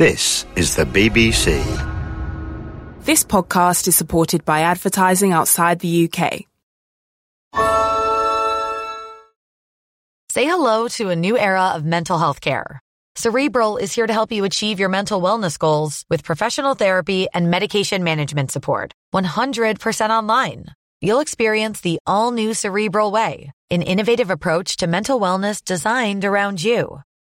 This is the BBC. This podcast is supported by advertising outside the UK. Say hello to a new era of mental health care. Cerebral is here to help you achieve your mental wellness goals with professional therapy and medication management support. 100% online. You'll experience the all new Cerebral Way, an innovative approach to mental wellness designed around you.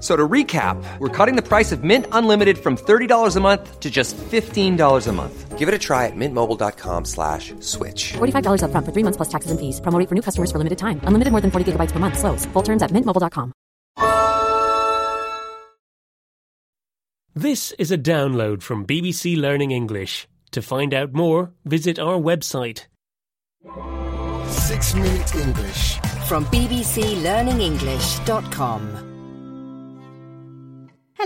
So to recap, we're cutting the price of Mint Unlimited from $30 a month to just $15 a month. Give it a try at mintmobile.com slash switch. $45 upfront for three months plus taxes and fees. Promo rate for new customers for limited time. Unlimited more than 40 gigabytes per month. Slows. Full terms at mintmobile.com. This is a download from BBC Learning English. To find out more, visit our website. Six Minute English. from bbclearningenglish.com.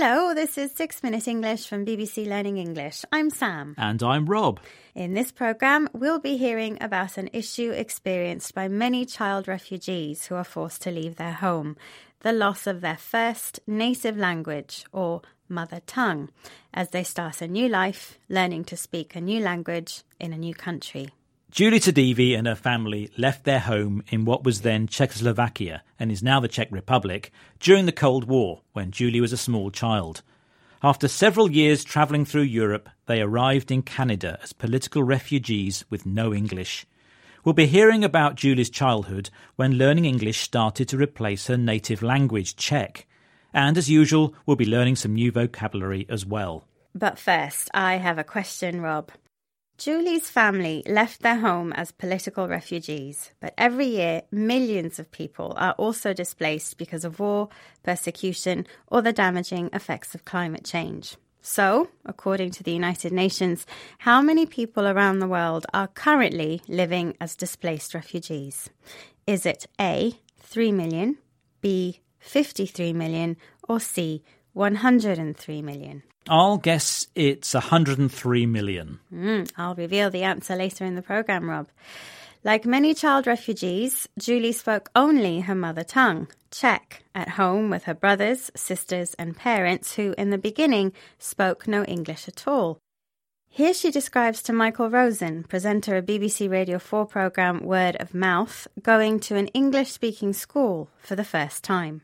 Hello, this is Six Minute English from BBC Learning English. I'm Sam. And I'm Rob. In this programme, we'll be hearing about an issue experienced by many child refugees who are forced to leave their home the loss of their first native language or mother tongue as they start a new life, learning to speak a new language in a new country. Julie Sedivy and her family left their home in what was then Czechoslovakia and is now the Czech Republic during the Cold War when Julie was a small child. After several years travelling through Europe, they arrived in Canada as political refugees with no English. We'll be hearing about Julie's childhood when learning English started to replace her native language, Czech. And as usual, we'll be learning some new vocabulary as well. But first, I have a question, Rob. Julie's family left their home as political refugees, but every year millions of people are also displaced because of war, persecution, or the damaging effects of climate change. So, according to the United Nations, how many people around the world are currently living as displaced refugees? Is it A, 3 million, B, 53 million, or C, 103 million? I'll guess it's 103 million. Mm, I'll reveal the answer later in the programme, Rob. Like many child refugees, Julie spoke only her mother tongue, Czech, at home with her brothers, sisters, and parents who, in the beginning, spoke no English at all. Here she describes to Michael Rosen, presenter of BBC Radio 4 programme Word of Mouth, going to an English speaking school for the first time.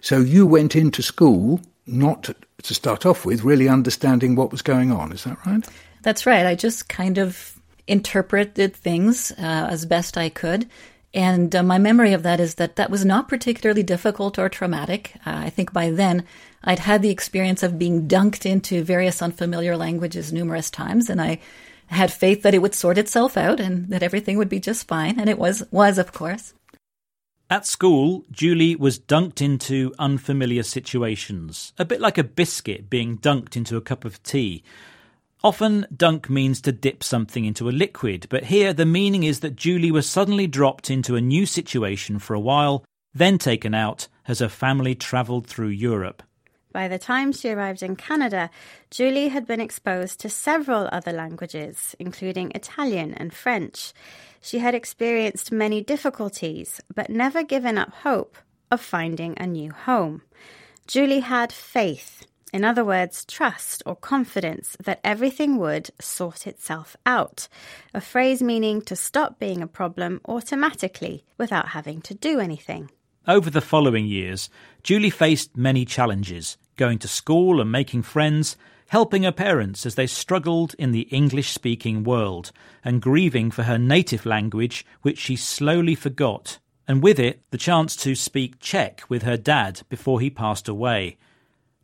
So you went into school not to start off with really understanding what was going on. Is that right? That's right. I just kind of interpreted things uh, as best I could. And uh, my memory of that is that that was not particularly difficult or traumatic. Uh, I think by then I'd had the experience of being dunked into various unfamiliar languages numerous times, and I had faith that it would sort itself out and that everything would be just fine. And it was, was of course. At school, Julie was dunked into unfamiliar situations, a bit like a biscuit being dunked into a cup of tea. Often, dunk means to dip something into a liquid, but here the meaning is that Julie was suddenly dropped into a new situation for a while, then taken out as her family travelled through Europe. By the time she arrived in Canada, Julie had been exposed to several other languages, including Italian and French. She had experienced many difficulties, but never given up hope of finding a new home. Julie had faith, in other words, trust or confidence that everything would sort itself out, a phrase meaning to stop being a problem automatically without having to do anything. Over the following years, Julie faced many challenges going to school and making friends, helping her parents as they struggled in the English speaking world and grieving for her native language, which she slowly forgot, and with it, the chance to speak Czech with her dad before he passed away.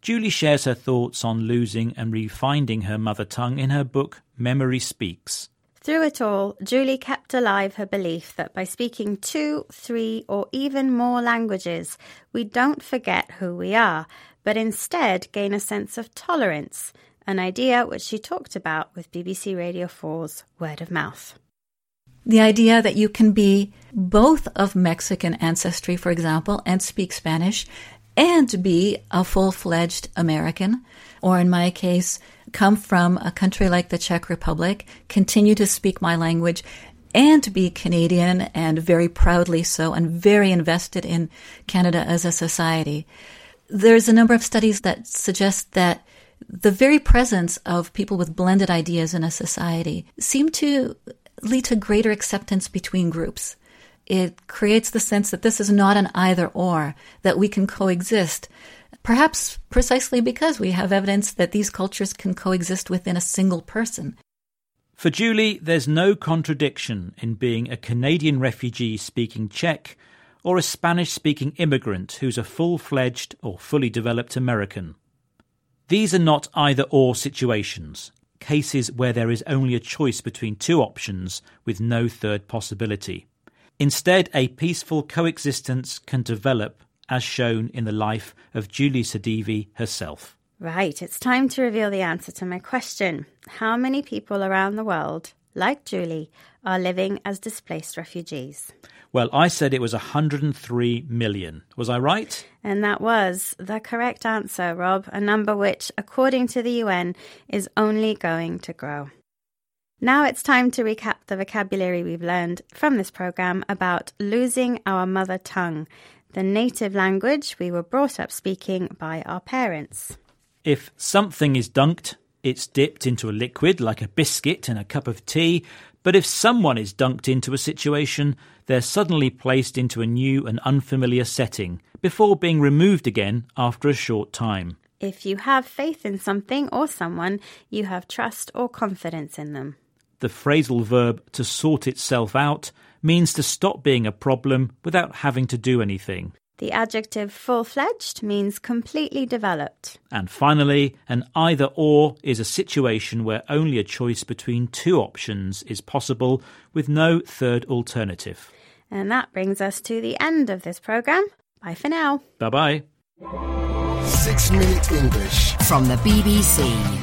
Julie shares her thoughts on losing and refinding her mother tongue in her book Memory Speaks. Through it all, Julie kept alive her belief that by speaking two, three, or even more languages, we don't forget who we are, but instead gain a sense of tolerance, an idea which she talked about with BBC Radio 4's Word of Mouth. The idea that you can be both of Mexican ancestry, for example, and speak Spanish, and be a full fledged American, or in my case, come from a country like the Czech Republic, continue to speak my language, and be Canadian and very proudly so, and very invested in Canada as a society. There's a number of studies that suggest that the very presence of people with blended ideas in a society seem to lead to greater acceptance between groups. It creates the sense that this is not an either or, that we can coexist. Perhaps precisely because we have evidence that these cultures can coexist within a single person. For Julie, there's no contradiction in being a Canadian refugee speaking Czech or a Spanish speaking immigrant who's a full fledged or fully developed American. These are not either or situations, cases where there is only a choice between two options with no third possibility. Instead, a peaceful coexistence can develop as shown in the life of Julie Sedivy herself. Right, it's time to reveal the answer to my question. How many people around the world, like Julie, are living as displaced refugees? Well, I said it was 103 million. Was I right? And that was the correct answer, Rob, a number which, according to the UN, is only going to grow. Now it's time to recap the vocabulary we've learned from this program about losing our mother tongue, the native language we were brought up speaking by our parents. If something is dunked, it's dipped into a liquid like a biscuit in a cup of tea. But if someone is dunked into a situation, they're suddenly placed into a new and unfamiliar setting before being removed again after a short time. If you have faith in something or someone, you have trust or confidence in them. The phrasal verb to sort itself out means to stop being a problem without having to do anything. The adjective full fledged means completely developed. And finally, an either or is a situation where only a choice between two options is possible with no third alternative. And that brings us to the end of this program. Bye for now. Bye bye. Six Minute English from the BBC.